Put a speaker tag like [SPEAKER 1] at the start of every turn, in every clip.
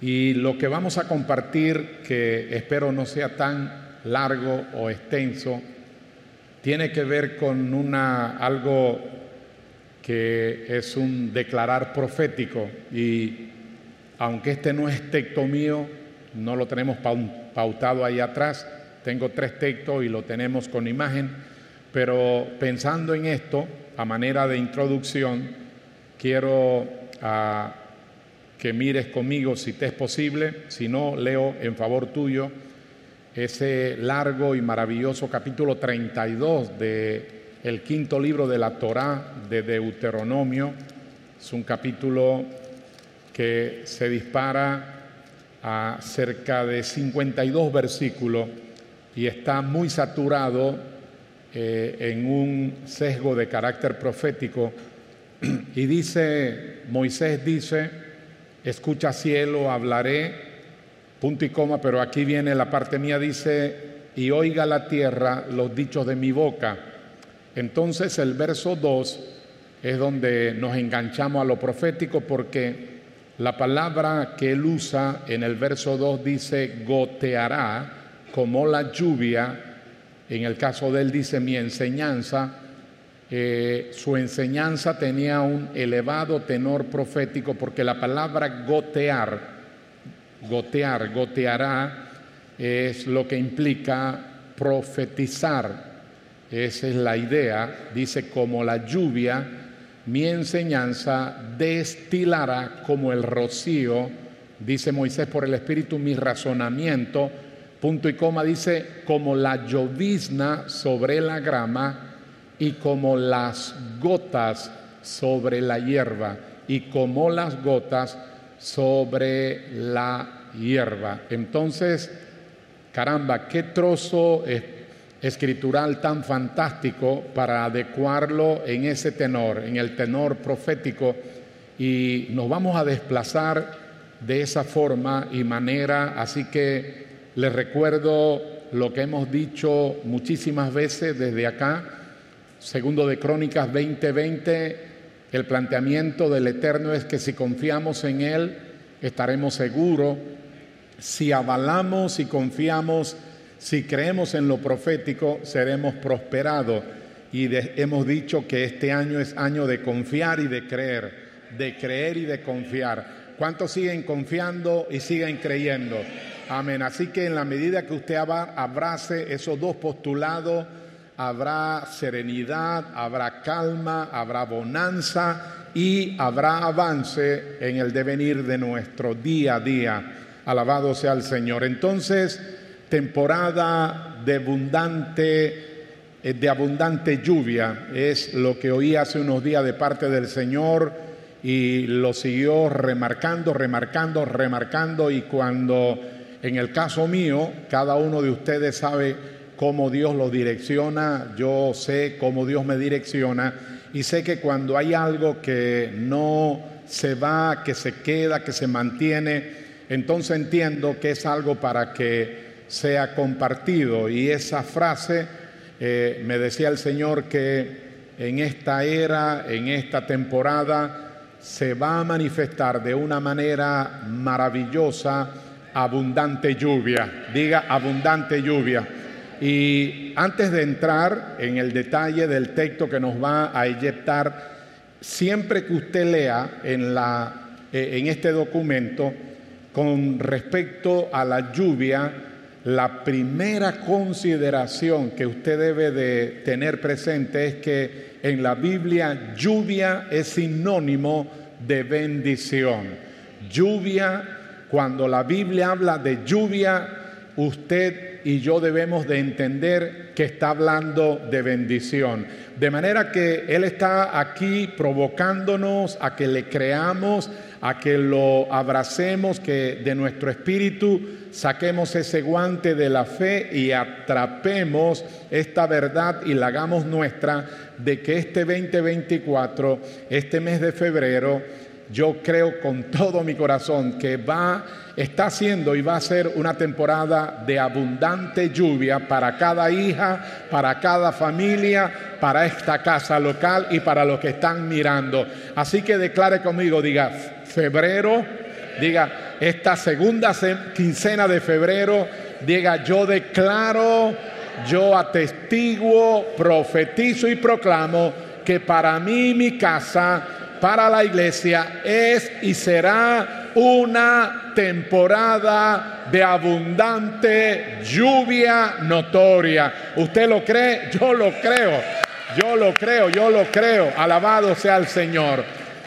[SPEAKER 1] Y lo que vamos a compartir, que espero no sea tan largo o extenso, tiene que ver con una, algo que es un declarar profético. Y aunque este no es texto mío, no lo tenemos pautado ahí atrás, tengo tres textos y lo tenemos con imagen, pero pensando en esto, a manera de introducción, quiero ah, que mires conmigo si te es posible, si no, leo en favor tuyo ese largo y maravilloso capítulo 32 de quinto libro de la Torá de Deuteronomio. Es un capítulo que se dispara a cerca de 52 versículos y está muy saturado eh, en un sesgo de carácter profético. Y dice, Moisés dice, escucha cielo, hablaré, punto y coma, pero aquí viene la parte mía, dice, y oiga la tierra los dichos de mi boca. Entonces el verso 2 es donde nos enganchamos a lo profético porque la palabra que él usa en el verso 2 dice goteará como la lluvia. En el caso de él dice mi enseñanza. Eh, su enseñanza tenía un elevado tenor profético porque la palabra gotear, gotear, goteará, es lo que implica profetizar. Esa es la idea. Dice como la lluvia mi enseñanza destilará como el rocío, dice Moisés por el Espíritu, mi razonamiento, punto y coma, dice, como la llovizna sobre la grama y como las gotas sobre la hierba y como las gotas sobre la hierba. Entonces, caramba, qué trozo escritural tan fantástico para adecuarlo en ese tenor, en el tenor profético, y nos vamos a desplazar de esa forma y manera, así que les recuerdo lo que hemos dicho muchísimas veces desde acá, segundo de Crónicas 20:20, el planteamiento del Eterno es que si confiamos en Él, estaremos seguros, si avalamos y confiamos si creemos en lo profético, seremos prosperados. Y hemos dicho que este año es año de confiar y de creer, de creer y de confiar. ¿Cuántos siguen confiando y siguen creyendo? Amén. Así que en la medida que usted abrace esos dos postulados, habrá serenidad, habrá calma, habrá bonanza y habrá avance en el devenir de nuestro día a día. Alabado sea el Señor. Entonces, temporada de abundante, eh, de abundante lluvia. Es lo que oí hace unos días de parte del Señor y lo siguió remarcando, remarcando, remarcando y cuando en el caso mío, cada uno de ustedes sabe cómo Dios lo direcciona, yo sé cómo Dios me direcciona y sé que cuando hay algo que no se va, que se queda, que se mantiene, entonces entiendo que es algo para que sea compartido. Y esa frase eh, me decía el Señor que en esta era, en esta temporada, se va a manifestar de una manera maravillosa abundante lluvia. Diga abundante lluvia. Y antes de entrar en el detalle del texto que nos va a eyectar, siempre que usted lea en, la, eh, en este documento con respecto a la lluvia, la primera consideración que usted debe de tener presente es que en la Biblia lluvia es sinónimo de bendición. Lluvia, cuando la Biblia habla de lluvia, usted y yo debemos de entender que está hablando de bendición. De manera que Él está aquí provocándonos a que le creamos, a que lo abracemos, que de nuestro espíritu saquemos ese guante de la fe y atrapemos esta verdad y la hagamos nuestra de que este 2024, este mes de febrero, yo creo con todo mi corazón que va, está siendo y va a ser una temporada de abundante lluvia para cada hija, para cada familia, para esta casa local y para los que están mirando. Así que declare conmigo, diga, febrero, diga, esta segunda quincena de febrero, diga, yo declaro, yo atestiguo, profetizo y proclamo que para mí mi casa, para la iglesia, es y será una temporada de abundante lluvia notoria. ¿Usted lo cree? Yo lo creo. Yo lo creo, yo lo creo. Alabado sea el Señor.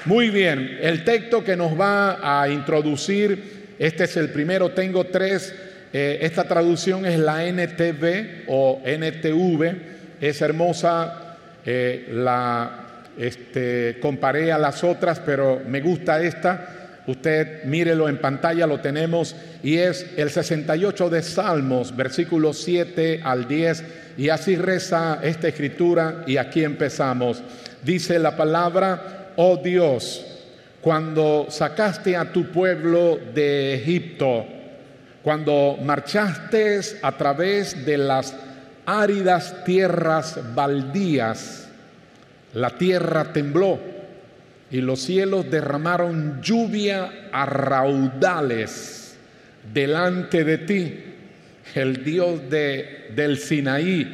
[SPEAKER 1] Muy bien, el texto que nos va a introducir, este es el primero, tengo tres, eh, esta traducción es la NTV o NTV, es hermosa, eh, la este, comparé a las otras, pero me gusta esta. Usted mírelo en pantalla, lo tenemos, y es el 68 de Salmos, versículos 7 al 10, y así reza esta escritura, y aquí empezamos. Dice la palabra, oh Dios, cuando sacaste a tu pueblo de Egipto, cuando marchaste a través de las áridas tierras baldías, la tierra tembló y los cielos derramaron lluvia a raudales delante de ti, el Dios de, del Sinaí,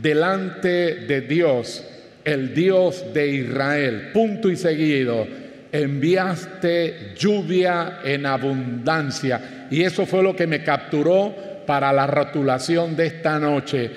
[SPEAKER 1] delante de Dios, el Dios de Israel. Punto y seguido, enviaste lluvia en abundancia. Y eso fue lo que me capturó para la rotulación de esta noche.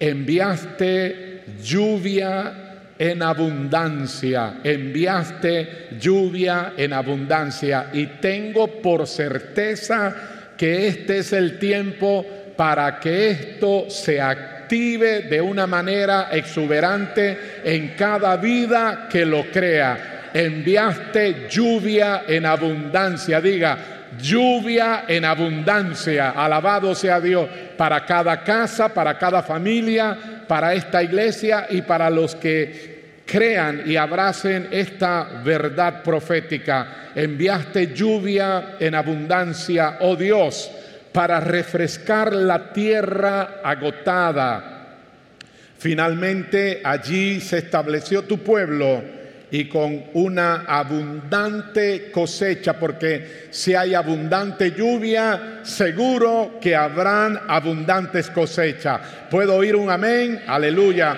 [SPEAKER 1] Enviaste lluvia en abundancia, enviaste lluvia en abundancia. Y tengo por certeza que este es el tiempo para que esto se active de una manera exuberante en cada vida que lo crea. Enviaste lluvia en abundancia, diga, lluvia en abundancia, alabado sea Dios, para cada casa, para cada familia, para esta iglesia y para los que crean y abracen esta verdad profética. Enviaste lluvia en abundancia, oh Dios, para refrescar la tierra agotada. Finalmente allí se estableció tu pueblo y con una abundante cosecha, porque si hay abundante lluvia, seguro que habrán abundantes cosechas. ¿Puedo oír un amén? Aleluya.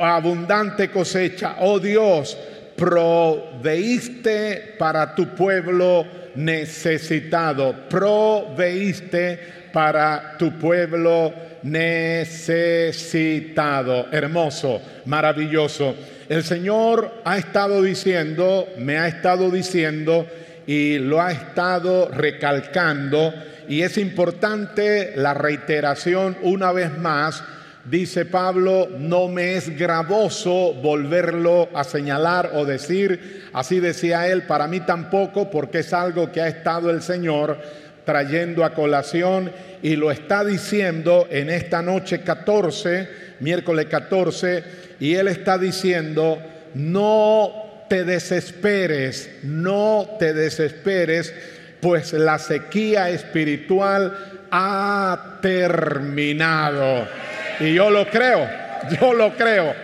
[SPEAKER 1] Abundante cosecha. Oh Dios, proveíste para tu pueblo necesitado. Proveíste para tu pueblo necesitado. Hermoso, maravilloso. El Señor ha estado diciendo, me ha estado diciendo y lo ha estado recalcando y es importante la reiteración una vez más. Dice Pablo, no me es gravoso volverlo a señalar o decir, así decía él, para mí tampoco, porque es algo que ha estado el Señor trayendo a colación y lo está diciendo en esta noche 14, miércoles 14, y Él está diciendo, no te desesperes, no te desesperes, pues la sequía espiritual ha terminado. Y yo lo creo, yo lo creo,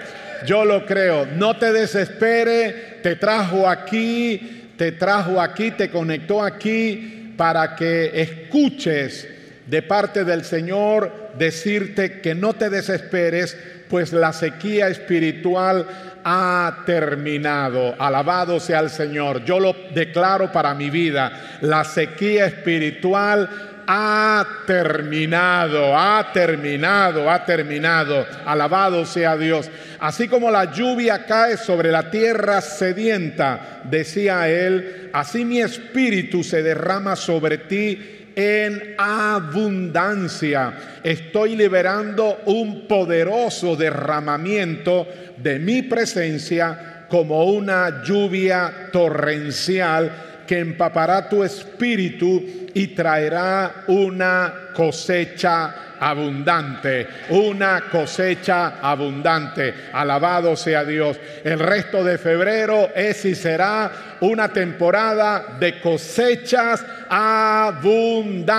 [SPEAKER 1] yo lo creo. No te desespere, te trajo aquí, te trajo aquí, te conectó aquí para que escuches de parte del Señor decirte que no te desesperes, pues la sequía espiritual ha terminado. Alabado sea el Señor. Yo lo declaro para mi vida. La sequía espiritual ha terminado, ha terminado, ha terminado. Alabado sea Dios. Así como la lluvia cae sobre la tierra sedienta, decía él, así mi espíritu se derrama sobre ti en abundancia. Estoy liberando un poderoso derramamiento de mi presencia como una lluvia torrencial que empapará tu espíritu y traerá una cosecha abundante, una cosecha abundante. Alabado sea Dios. El resto de febrero es y será una temporada de cosechas abundante.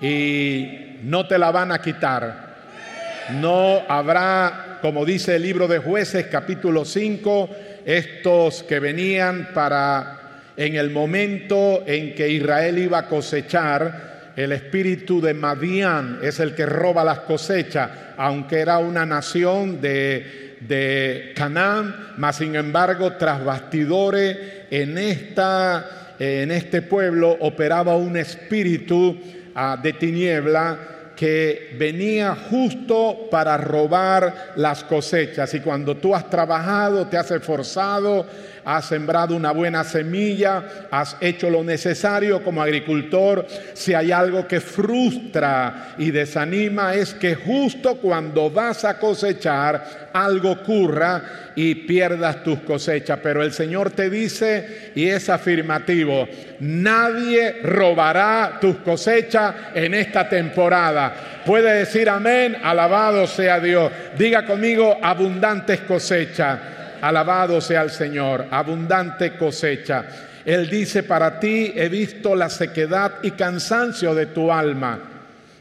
[SPEAKER 1] Y no te la van a quitar. No habrá, como dice el libro de jueces capítulo 5, estos que venían para en el momento en que Israel iba a cosechar, el espíritu de Madián es el que roba las cosechas, aunque era una nación de, de Canaán, mas sin embargo, tras bastidores, en, esta, en este pueblo operaba un espíritu ah, de tiniebla que venía justo para robar las cosechas. Y cuando tú has trabajado, te has esforzado, has sembrado una buena semilla, has hecho lo necesario como agricultor, si hay algo que frustra y desanima es que justo cuando vas a cosechar, algo ocurra y pierdas tus cosechas. Pero el Señor te dice, y es afirmativo, nadie robará tus cosechas en esta temporada. Puede decir amén, alabado sea Dios. Diga conmigo, abundantes cosechas. Alabado sea el Señor, abundante cosecha. Él dice, para ti he visto la sequedad y cansancio de tu alma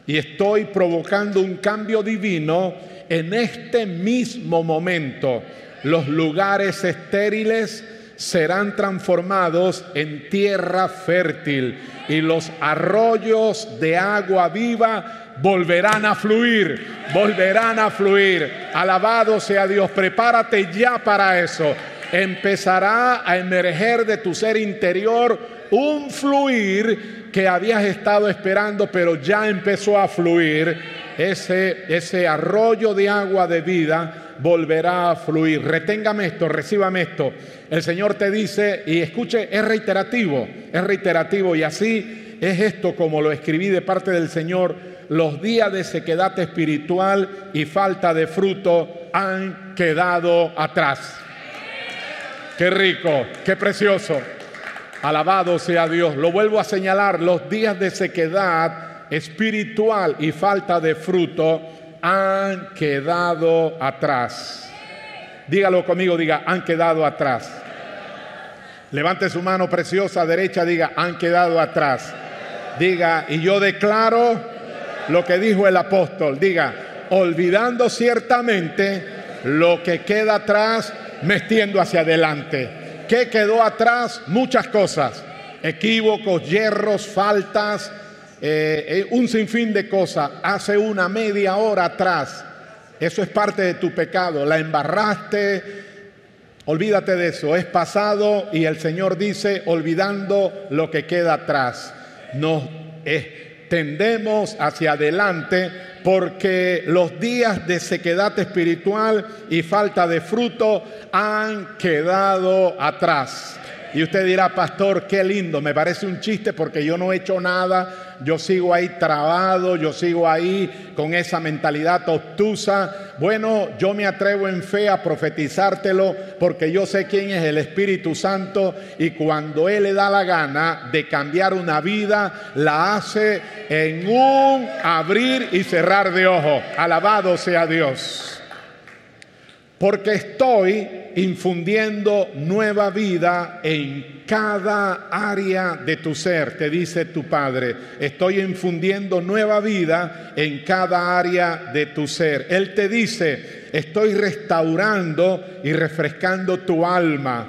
[SPEAKER 1] y estoy provocando un cambio divino en este mismo momento. Los lugares estériles serán transformados en tierra fértil y los arroyos de agua viva volverán a fluir, volverán a fluir. Alabado sea Dios, prepárate ya para eso. Empezará a emerger de tu ser interior un fluir que habías estado esperando, pero ya empezó a fluir. Ese, ese arroyo de agua de vida volverá a fluir. Reténgame esto, recíbame esto. El Señor te dice, y escuche, es reiterativo, es reiterativo, y así es esto como lo escribí de parte del Señor los días de sequedad espiritual y falta de fruto han quedado atrás. Qué rico, qué precioso. Alabado sea Dios. Lo vuelvo a señalar, los días de sequedad espiritual y falta de fruto han quedado atrás. Dígalo conmigo, diga, han quedado atrás. Levante su mano preciosa derecha, diga, han quedado atrás. Diga, y yo declaro lo que dijo el apóstol. Diga, olvidando ciertamente lo que queda atrás, metiendo hacia adelante. ¿Qué quedó atrás? Muchas cosas. Equívocos, hierros, faltas, eh, eh, un sinfín de cosas. Hace una media hora atrás. Eso es parte de tu pecado. La embarraste. Olvídate de eso. Es pasado y el Señor dice, olvidando lo que queda atrás. No es tendemos hacia adelante porque los días de sequedad espiritual y falta de fruto han quedado atrás. Y usted dirá, pastor, qué lindo, me parece un chiste porque yo no he hecho nada, yo sigo ahí trabado, yo sigo ahí con esa mentalidad obtusa. Bueno, yo me atrevo en fe a profetizártelo porque yo sé quién es el Espíritu Santo y cuando Él le da la gana de cambiar una vida, la hace en un abrir y cerrar de ojos. Alabado sea Dios porque estoy infundiendo nueva vida en cada área de tu ser, te dice tu Padre. Estoy infundiendo nueva vida en cada área de tu ser. Él te dice, estoy restaurando y refrescando tu alma.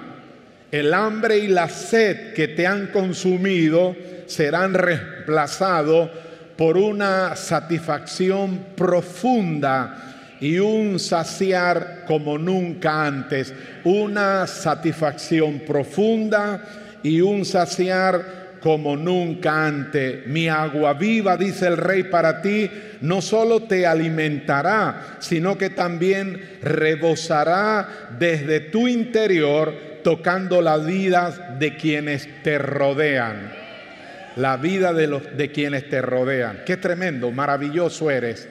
[SPEAKER 1] El hambre y la sed que te han consumido serán reemplazados por una satisfacción profunda y un saciar como nunca antes, una satisfacción profunda y un saciar como nunca antes. Mi agua viva, dice el rey, para ti no solo te alimentará, sino que también rebosará desde tu interior, tocando la vida de quienes te rodean. La vida de, los, de quienes te rodean. Qué tremendo, maravilloso eres.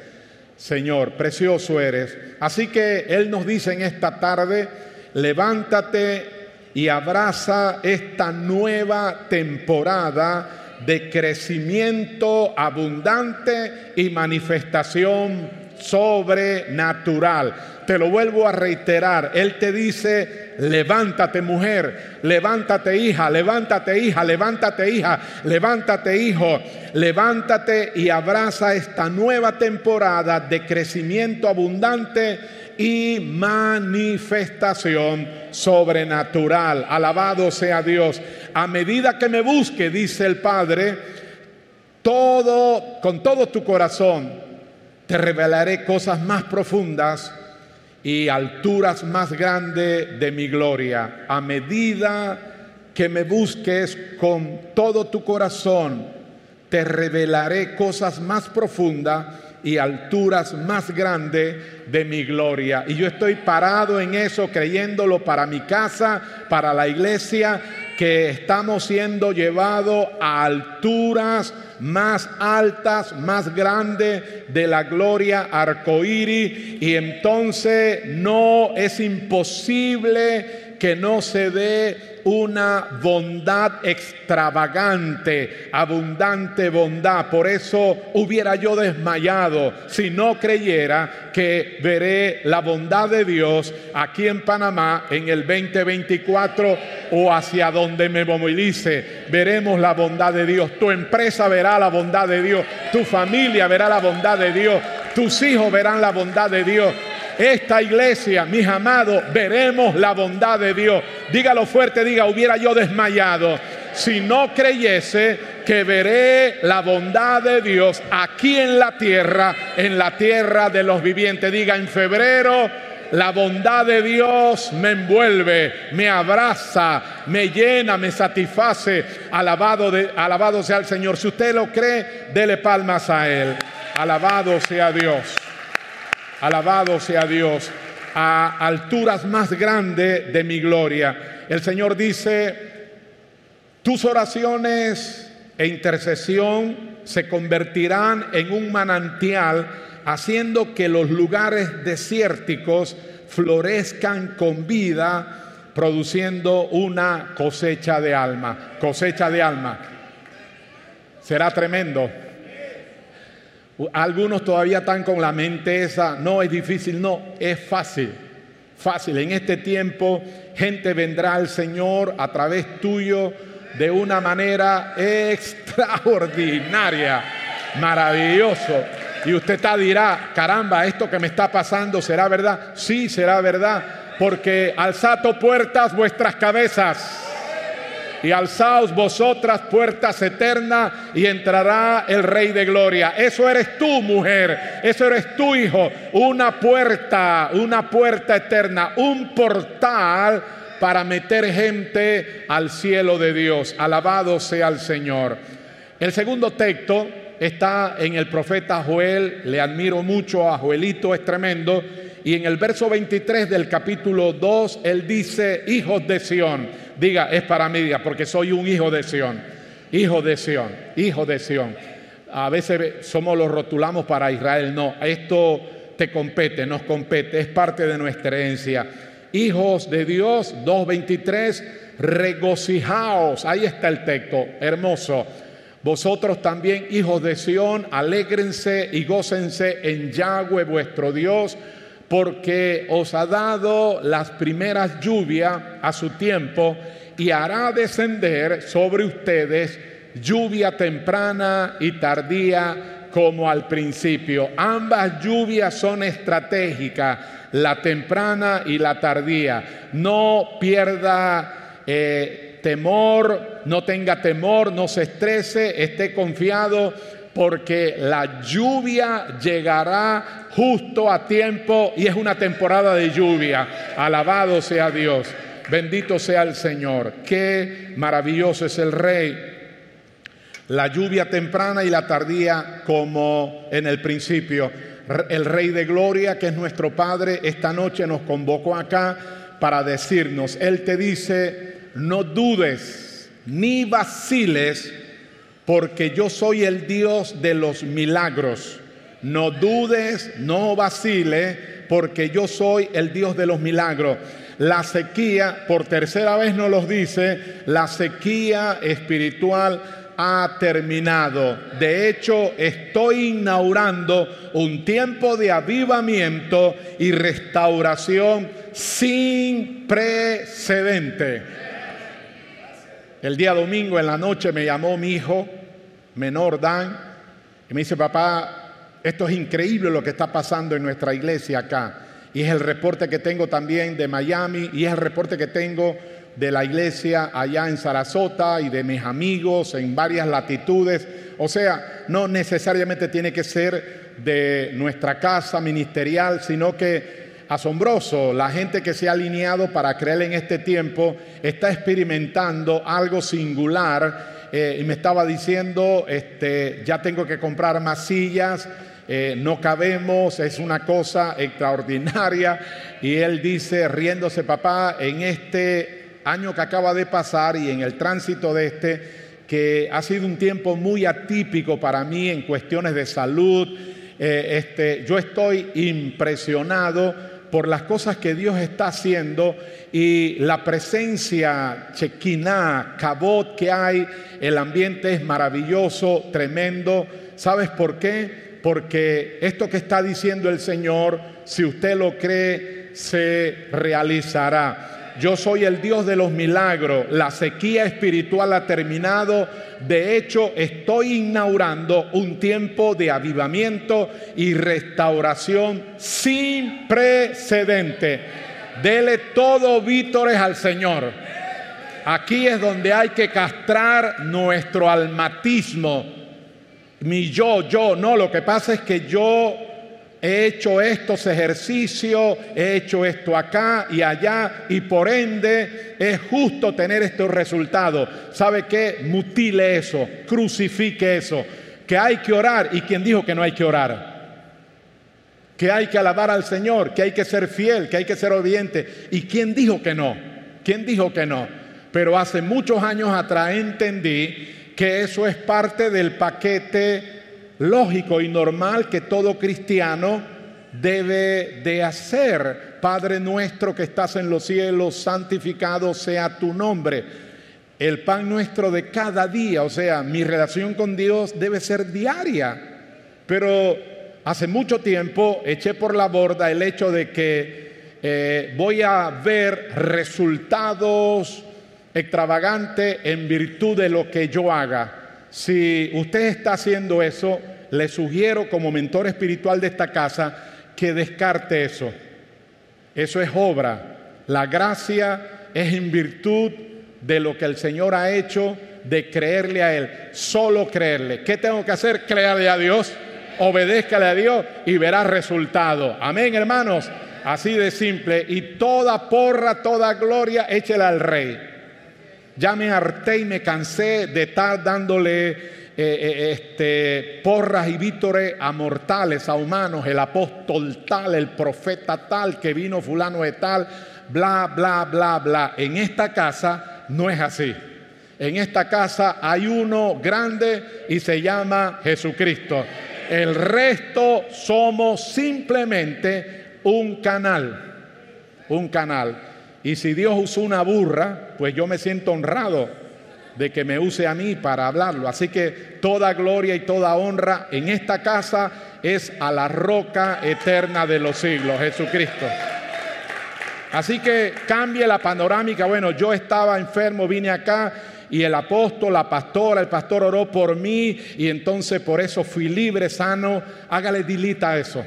[SPEAKER 1] Señor, precioso eres. Así que Él nos dice en esta tarde, levántate y abraza esta nueva temporada de crecimiento abundante y manifestación sobrenatural. Te lo vuelvo a reiterar, Él te dice, levántate mujer, levántate hija, levántate hija, levántate hija, levántate hijo, levántate y abraza esta nueva temporada de crecimiento abundante y manifestación sobrenatural. Alabado sea Dios. A medida que me busque, dice el Padre, todo, con todo tu corazón, te revelaré cosas más profundas y alturas más grandes de mi gloria. A medida que me busques con todo tu corazón, te revelaré cosas más profundas y alturas más grandes de mi gloria. Y yo estoy parado en eso, creyéndolo para mi casa, para la iglesia, que estamos siendo llevados a alturas más altas, más grandes de la gloria arcoíris. Y entonces no es imposible que no se dé una bondad extravagante, abundante bondad. Por eso hubiera yo desmayado si no creyera que veré la bondad de Dios aquí en Panamá en el 2024 o hacia donde me movilice. Veremos la bondad de Dios. Tu empresa verá la bondad de Dios. Tu familia verá la bondad de Dios. Tus hijos verán la bondad de Dios esta iglesia, mis amados, veremos la bondad de Dios. Dígalo fuerte, diga, hubiera yo desmayado si no creyese que veré la bondad de Dios aquí en la tierra, en la tierra de los vivientes. Diga, en febrero la bondad de Dios me envuelve, me abraza, me llena, me satisface. Alabado, de, alabado sea el Señor. Si usted lo cree, dele palmas a Él. Alabado sea Dios. Alabado sea Dios, a alturas más grandes de mi gloria. El Señor dice, tus oraciones e intercesión se convertirán en un manantial, haciendo que los lugares desérticos florezcan con vida, produciendo una cosecha de alma. Cosecha de alma. Será tremendo. Algunos todavía están con la mente esa, no es difícil, no, es fácil, fácil. En este tiempo gente vendrá al Señor a través tuyo de una manera extraordinaria, maravilloso. Y usted está dirá, caramba, esto que me está pasando será verdad. Sí, será verdad, porque alzato puertas vuestras cabezas y alzaos vosotras puertas eternas y entrará el Rey de Gloria. Eso eres tú, mujer, eso eres tu hijo, una puerta, una puerta eterna, un portal para meter gente al cielo de Dios. Alabado sea el Señor. El segundo texto está en el profeta Joel, le admiro mucho a Joelito, es tremendo. Y en el verso 23 del capítulo 2, él dice, hijos de Sión. Diga, es para mí, diga, porque soy un hijo de Sión. Hijo de Sión, hijo de Sión. A veces somos los rotulamos para Israel. No, esto te compete, nos compete, es parte de nuestra herencia. Hijos de Dios, 2.23, regocijaos. Ahí está el texto, hermoso. Vosotros también, hijos de Sión, alégrense y gócense en Yahweh vuestro Dios porque os ha dado las primeras lluvias a su tiempo y hará descender sobre ustedes lluvia temprana y tardía como al principio. Ambas lluvias son estratégicas, la temprana y la tardía. No pierda eh, temor, no tenga temor, no se estrese, esté confiado porque la lluvia llegará justo a tiempo y es una temporada de lluvia. Alabado sea Dios. Bendito sea el Señor. Qué maravilloso es el Rey. La lluvia temprana y la tardía como en el principio. El Rey de Gloria, que es nuestro Padre, esta noche nos convocó acá para decirnos, Él te dice, no dudes ni vaciles porque yo soy el Dios de los milagros. No dudes, no vacile, porque yo soy el Dios de los milagros. La sequía, por tercera vez nos los dice, la sequía espiritual ha terminado. De hecho, estoy inaugurando un tiempo de avivamiento y restauración sin precedente. El día domingo en la noche me llamó mi hijo menor, Dan, y me dice, papá, esto es increíble lo que está pasando en nuestra iglesia acá. Y es el reporte que tengo también de Miami y es el reporte que tengo de la iglesia allá en Sarasota y de mis amigos en varias latitudes. O sea, no necesariamente tiene que ser de nuestra casa ministerial, sino que asombroso, la gente que se ha alineado para creer en este tiempo está experimentando algo singular eh, y me estaba diciendo, este, ya tengo que comprar más sillas, eh, no cabemos, es una cosa extraordinaria. Y él dice, riéndose papá, en este año que acaba de pasar y en el tránsito de este, que ha sido un tiempo muy atípico para mí en cuestiones de salud. Eh, este, yo estoy impresionado por las cosas que Dios está haciendo y la presencia chequiná, cabot que hay, el ambiente es maravilloso, tremendo. ¿Sabes por qué? Porque esto que está diciendo el Señor, si usted lo cree, se realizará. Yo soy el Dios de los milagros. La sequía espiritual ha terminado. De hecho, estoy inaugurando un tiempo de avivamiento y restauración sin precedente. Dele todo vítores al Señor. Aquí es donde hay que castrar nuestro almatismo. Mi yo, yo, no, lo que pasa es que yo he hecho estos ejercicios, he hecho esto acá y allá y por ende es justo tener estos resultados. ¿Sabe qué? Mutile eso, crucifique eso, que hay que orar y quien dijo que no hay que orar. Que hay que alabar al Señor, que hay que ser fiel, que hay que ser obediente. ¿Y quién dijo que no? ¿Quién dijo que no? Pero hace muchos años atrás entendí que eso es parte del paquete lógico y normal que todo cristiano debe de hacer. Padre nuestro que estás en los cielos, santificado sea tu nombre. El pan nuestro de cada día, o sea, mi relación con Dios debe ser diaria. Pero hace mucho tiempo eché por la borda el hecho de que eh, voy a ver resultados extravagantes en virtud de lo que yo haga. Si usted está haciendo eso, le sugiero como mentor espiritual de esta casa que descarte eso. Eso es obra. La gracia es en virtud de lo que el Señor ha hecho, de creerle a Él. Solo creerle. ¿Qué tengo que hacer? Créale a Dios, obedézcale a Dios y verá resultado. Amén, hermanos. Así de simple. Y toda porra, toda gloria, échela al Rey. Ya me harté y me cansé de estar dándole eh, eh, este, porras y vítores a mortales, a humanos, el apóstol tal, el profeta tal, que vino fulano de tal, bla, bla, bla, bla. En esta casa no es así. En esta casa hay uno grande y se llama Jesucristo. El resto somos simplemente un canal, un canal. Y si Dios usó una burra, pues yo me siento honrado de que me use a mí para hablarlo. Así que toda gloria y toda honra en esta casa es a la roca eterna de los siglos, Jesucristo. Así que cambie la panorámica. Bueno, yo estaba enfermo, vine acá y el apóstol, la pastora, el pastor oró por mí y entonces por eso fui libre, sano. Hágale dilita eso.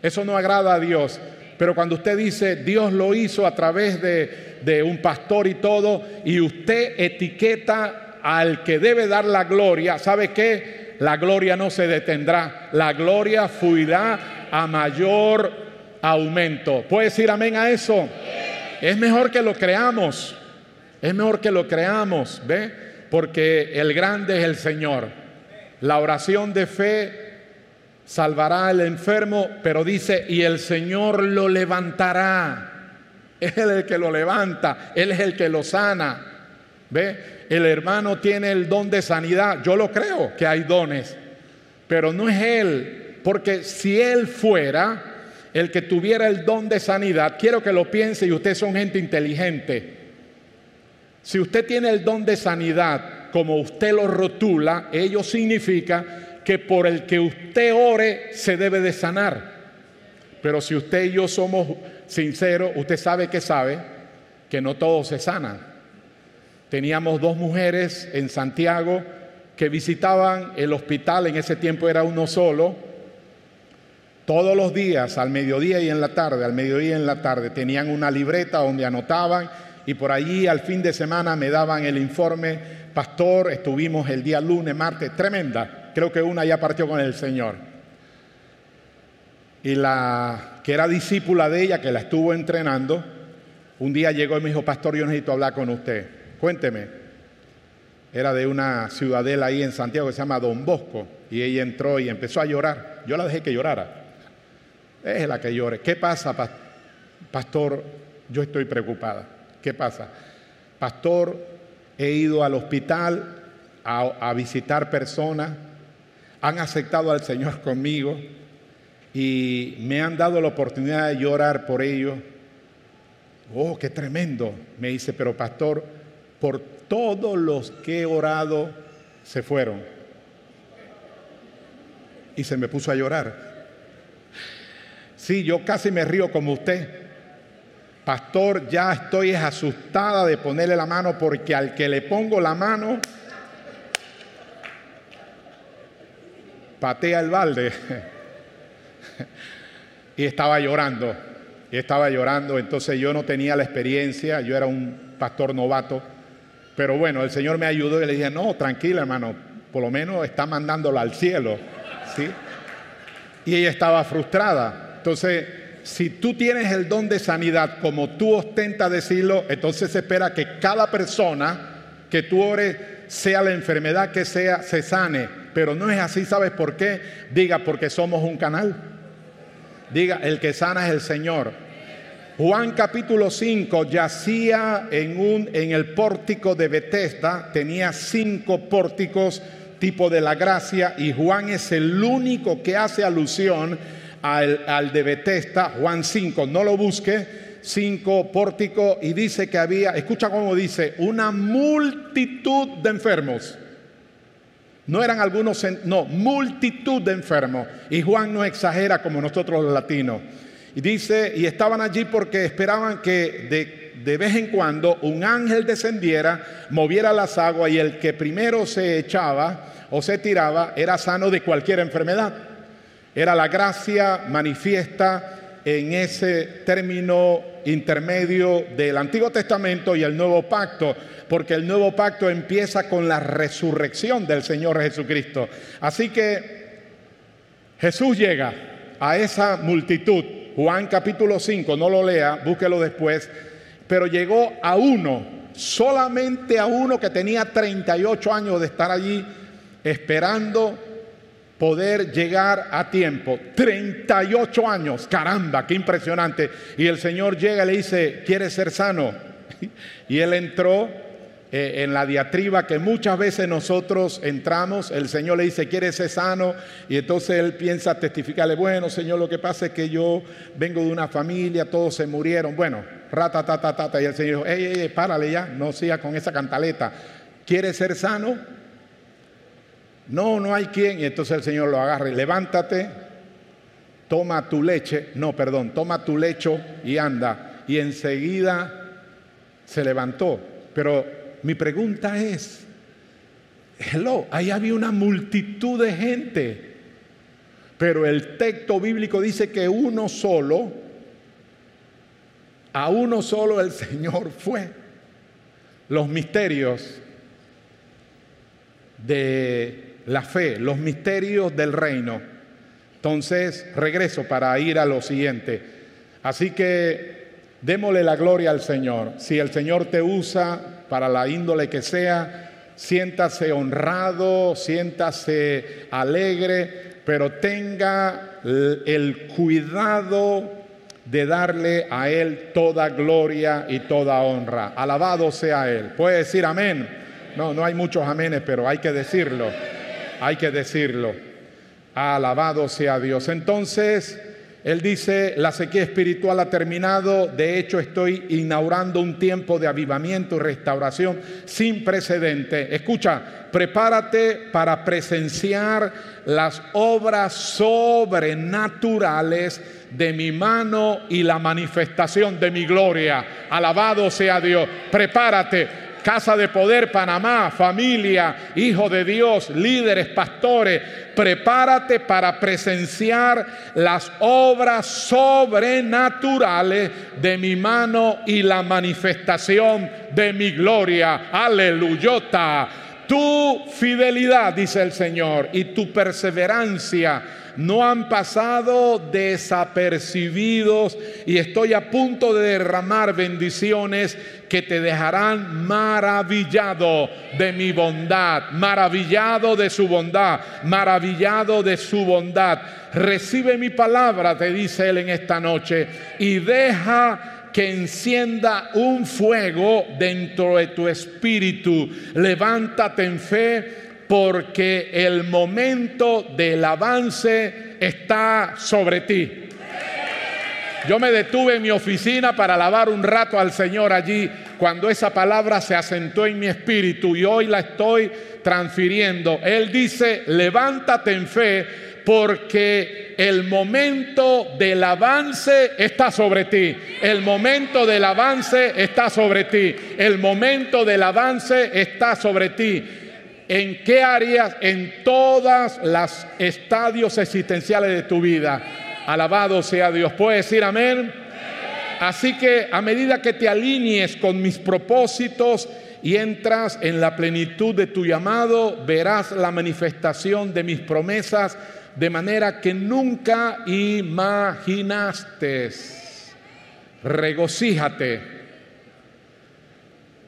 [SPEAKER 1] Eso no agrada a Dios. Pero cuando usted dice Dios lo hizo a través de, un pastor y todo, y usted etiqueta al que debe dar la gloria, ¿sabe qué? La gloria no se detendrá, la gloria fluirá a mayor aumento. ¿Puede decir amén a eso? Es mejor que lo creamos, es mejor que lo creamos, ¿ve? Porque el grande es el Señor. La oración de fe salvará al enfermo, pero dice, y el Señor lo levantará. Es Él el que lo levanta, Él es el que lo sana. ¿Ve? El hermano tiene el don de sanidad. Yo lo creo que hay dones, pero no es Él, porque si Él fuera el que tuviera el don de sanidad, quiero que lo piense y ustedes son gente inteligente. Si usted tiene el don de sanidad, como usted lo rotula, ello significa que por el que usted ore se debe de sanar. Pero si usted y yo somos sinceros, usted sabe que sabe que no todos se sanan. Teníamos dos mujeres en Santiago que visitaban el hospital, en ese tiempo era uno solo, todos los días, al mediodía y en la tarde, al mediodía y en la tarde, tenían una libreta donde anotaban y por allí al fin de semana me daban el informe, pastor, estuvimos el día lunes, martes, tremenda, creo que una ya partió con el Señor. Y la que era discípula de ella, que la estuvo entrenando, un día llegó y me dijo, pastor, yo necesito hablar con usted, cuénteme era de una ciudadela ahí en Santiago que se llama Don Bosco, y ella entró y empezó a llorar. Yo la dejé que llorara. Es la que llore. ¿Qué pasa, pastor? Yo estoy preocupada. ¿Qué pasa? Pastor, he ido al hospital a, a visitar personas, han aceptado al Señor conmigo y me han dado la oportunidad de llorar por ellos. Oh, qué tremendo. Me dice, pero pastor, por todos los que he orado se fueron. Y se me puso a llorar. Sí, yo casi me río como usted. Pastor, ya estoy asustada de ponerle la mano porque al que le pongo la mano, patea el balde. y estaba llorando, y estaba llorando. Entonces yo no tenía la experiencia, yo era un pastor novato. Pero bueno, el Señor me ayudó y le dije, no, tranquila hermano, por lo menos está mandándola al cielo. ¿sí? Y ella estaba frustrada. Entonces, si tú tienes el don de sanidad como tú ostentas decirlo, entonces se espera que cada persona que tú ores, sea la enfermedad que sea, se sane. Pero no es así, ¿sabes por qué? Diga, porque somos un canal. Diga, el que sana es el Señor. Juan capítulo 5 yacía en, un, en el pórtico de Bethesda, tenía cinco pórticos tipo de la gracia y Juan es el único que hace alusión al, al de Bethesda, Juan 5, no lo busque, cinco pórticos y dice que había, escucha cómo dice, una multitud de enfermos. No eran algunos, no, multitud de enfermos. Y Juan no exagera como nosotros los latinos. Y dice, y estaban allí porque esperaban que de, de, vez en cuando un ángel descendiera, moviera las aguas y el que primero se echaba o se tiraba era sano de cualquier enfermedad. Era la gracia manifiesta en ese término intermedio del Antiguo Testamento y el Nuevo Pacto, porque el Nuevo Pacto empieza con la resurrección del Señor Jesucristo. Así que Jesús llega a esa multitud Juan capítulo 5, no lo lea, búsquelo después, pero llegó a uno, solamente a uno que tenía 38 años de estar allí esperando poder llegar a tiempo. 38 años, caramba, qué impresionante. Y el Señor llega y le dice, ¿quieres ser sano? Y él entró eh, en la diatriba que muchas veces nosotros entramos, el Señor le dice, ¿quieres ser sano? Y entonces él piensa testificarle, bueno, Señor, lo que pasa es que yo vengo de una familia, todos se murieron. Bueno, rata, ta, ta, Y el Señor dijo, ey, ey, párale ya, no siga con esa cantaleta. ¿Quieres ser sano? No, no hay quien. Y entonces el Señor lo agarra y levántate, toma tu leche, no, perdón, toma tu lecho y anda. Y enseguida se levantó. Pero mi pregunta es, hello, ahí había una multitud de gente, pero el texto bíblico dice que uno solo, a uno solo el Señor fue. Los misterios de la fe, los misterios del reino. Entonces, regreso para ir a lo siguiente. Así que démosle la gloria al Señor. Si el Señor te usa para la índole que sea, siéntase honrado, siéntase alegre, pero tenga el cuidado de darle a Él toda gloria y toda honra. Alabado sea Él. Puede decir amén. No, no hay muchos amenes, pero hay que decirlo. Hay que decirlo. Alabado sea Dios. Entonces, Él dice, la sequía espiritual ha terminado, de hecho estoy inaugurando un tiempo de avivamiento y restauración sin precedente. Escucha, prepárate para presenciar las obras sobrenaturales de mi mano y la manifestación de mi gloria. Alabado sea Dios. Prepárate Casa de Poder Panamá, familia, hijo de Dios, líderes, pastores, prepárate para presenciar las obras sobrenaturales de mi mano y la manifestación de mi gloria. Aleluyota. Tu fidelidad, dice el Señor, y tu perseverancia no han pasado desapercibidos y estoy a punto de derramar bendiciones que te dejarán maravillado de mi bondad, maravillado de su bondad, maravillado de su bondad. Recibe mi palabra, te dice él en esta noche, y deja que encienda un fuego dentro de tu espíritu. Levántate en fe porque el momento del avance está sobre ti. Yo me detuve en mi oficina para alabar un rato al Señor allí cuando esa palabra se asentó en mi espíritu y hoy la estoy transfiriendo. Él dice, levántate en fe porque el momento del avance está sobre ti. El momento del avance está sobre ti. El momento del avance está sobre ti. ¿En qué áreas? En todas las estadios existenciales de tu vida. Alabado sea Dios. ¿Puedes decir amén? Así que a medida que te alinees con mis propósitos y entras en la plenitud de tu llamado, verás la manifestación de mis promesas de manera que nunca imaginaste. Regocíjate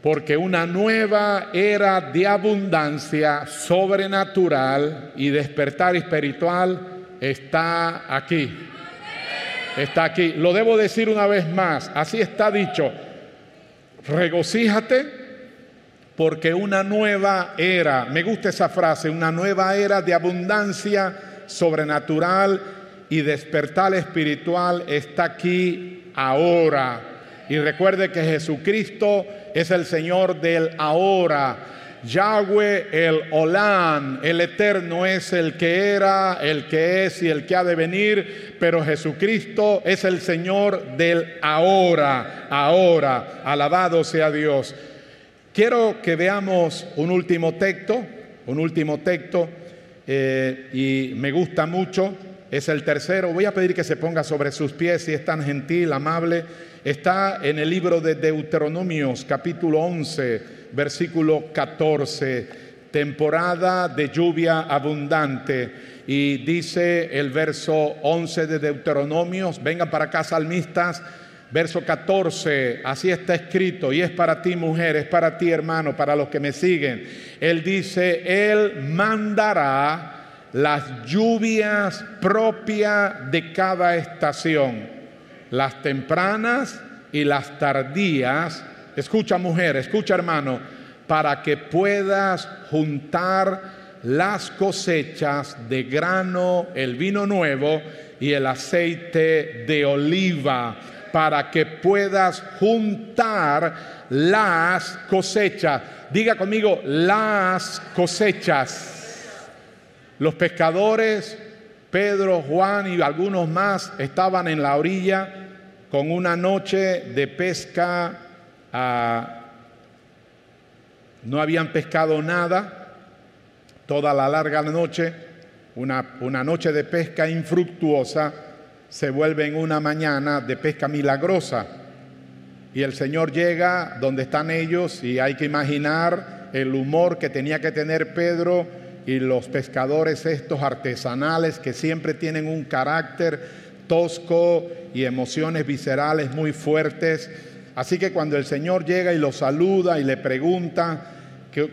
[SPEAKER 1] porque una nueva era de abundancia sobrenatural y despertar espiritual está aquí. Está aquí. Lo debo decir una vez más, así está dicho. Regocíjate porque una nueva era, me gusta esa frase, una nueva era de abundancia sobrenatural y despertar espiritual está aquí ahora. Y recuerde que Jesucristo es el Señor del ahora. Yahweh el Olán, el eterno es el que era, el que es y el que ha de venir, pero Jesucristo es el Señor del ahora, ahora. Alabado sea Dios. Quiero que veamos un último texto, un último texto, eh, y me gusta mucho, es el tercero. Voy a pedir que se ponga sobre sus pies si es tan gentil, amable. Está en el libro de Deuteronomios, capítulo 11, versículo 14, temporada de lluvia abundante. Y dice el verso 11 de Deuteronomios, vengan para acá salmistas, verso 14, así está escrito, y es para ti mujer, es para ti hermano, para los que me siguen. Él dice, Él mandará las lluvias propias de cada estación las tempranas y las tardías, escucha mujer, escucha hermano, para que puedas juntar las cosechas de grano, el vino nuevo y el aceite de oliva, para que puedas juntar las cosechas. Diga conmigo, las cosechas. Los pescadores Pedro, Juan y algunos más estaban en la orilla con una noche de pesca. Ah, no habían pescado nada toda la larga noche. Una, una noche de pesca infructuosa se vuelve en una mañana de pesca milagrosa. Y el Señor llega donde están ellos y hay que imaginar el humor que tenía que tener Pedro y los pescadores estos artesanales que siempre tienen un carácter tosco y emociones viscerales muy fuertes. Así que cuando el Señor llega y los saluda y le pregunta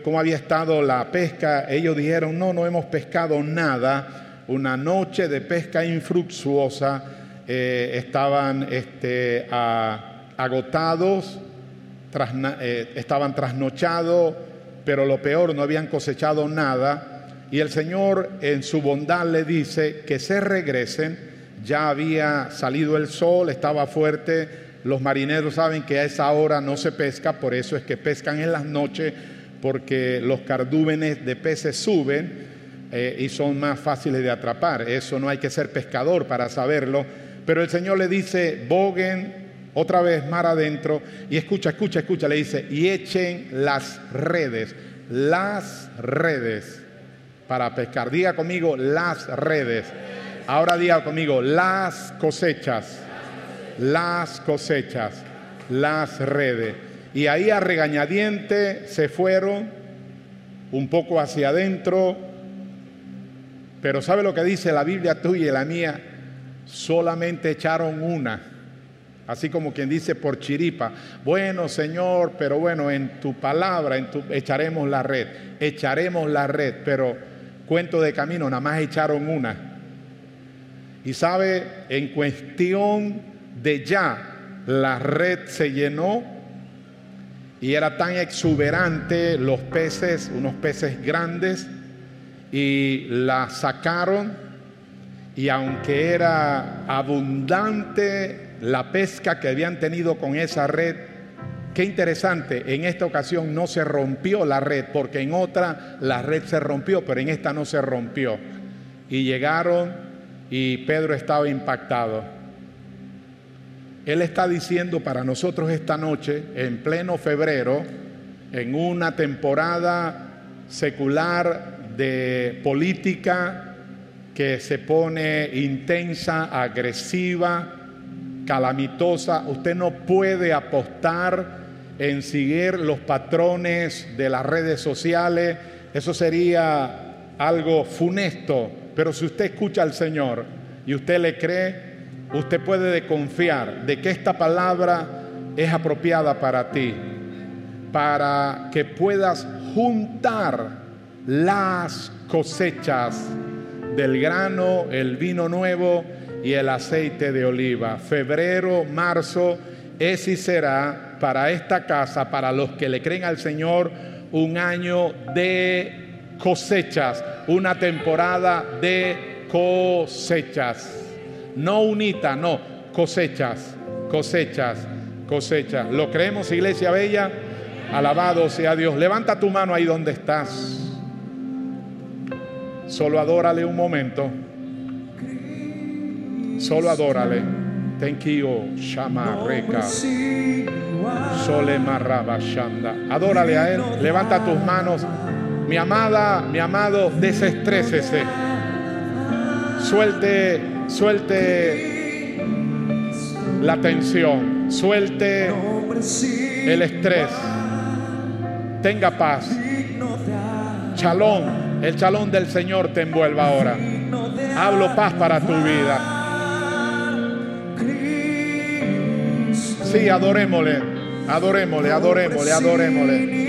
[SPEAKER 1] cómo había estado la pesca, ellos dijeron, no, no hemos pescado nada. Una noche de pesca infructuosa, eh, estaban este, agotados, eh, estaban trasnochados, pero lo peor, no habían cosechado nada y el Señor en su bondad le dice que se regresen, ya había salido el sol, estaba fuerte. Los marineros saben que a esa hora no se pesca, por eso es que pescan en las noches, porque los cardúmenes de peces suben eh, y son más fáciles de atrapar. Eso no hay que ser pescador para saberlo. Pero el Señor le dice, boguen otra vez mar adentro y escucha, escucha, escucha, le dice, y echen las redes, las redes para pescar. Diga conmigo las redes. Ahora diga conmigo las cosechas, las cosechas, las redes. Y ahí a regañadiente se fueron un poco hacia adentro, pero ¿sabe lo que dice la Biblia tuya y la mía? Solamente echaron una. Así como quien dice por chiripa, bueno Señor, pero bueno, en tu palabra en tu, echaremos la red, echaremos la red, pero cuento de camino, nada más echaron una. Y sabe, en cuestión de ya, la red se llenó y era tan exuberante los peces, unos peces grandes, y la sacaron y aunque era abundante la pesca que habían tenido con esa red, qué interesante, en esta ocasión no se rompió la red, porque en otra la red se rompió, pero en esta no se rompió. Y llegaron y Pedro estaba impactado. Él está diciendo para nosotros esta noche, en pleno febrero, en una temporada secular de política que se pone intensa, agresiva, calamitosa. Usted no puede apostar en seguir los patrones de las redes sociales. Eso sería algo funesto. Pero si usted escucha al Señor y usted le cree, usted puede confiar de que esta palabra es apropiada para ti, para que puedas juntar las cosechas del grano, el vino nuevo y el aceite de oliva. Febrero, marzo es y será para esta casa, para los que le creen al Señor, un año de cosechas, una temporada de cosechas. No unita, no, cosechas, cosechas, cosechas. ¿Lo creemos, Iglesia Bella? Alabado sea Dios. Levanta tu mano ahí donde estás. Solo adórale un momento. Solo adórale. Thank you, Shama Reka. Sole Marraba Shanda. Adórale a Él. Levanta tus manos. Mi amada, mi amado, desestrésese. Suelte, suelte la tensión. Suelte el estrés. Tenga paz. Chalón el chalón del Señor te envuelva ahora. Hablo paz para tu vida. Sí, adorémosle, adorémosle, adorémosle, adorémosle.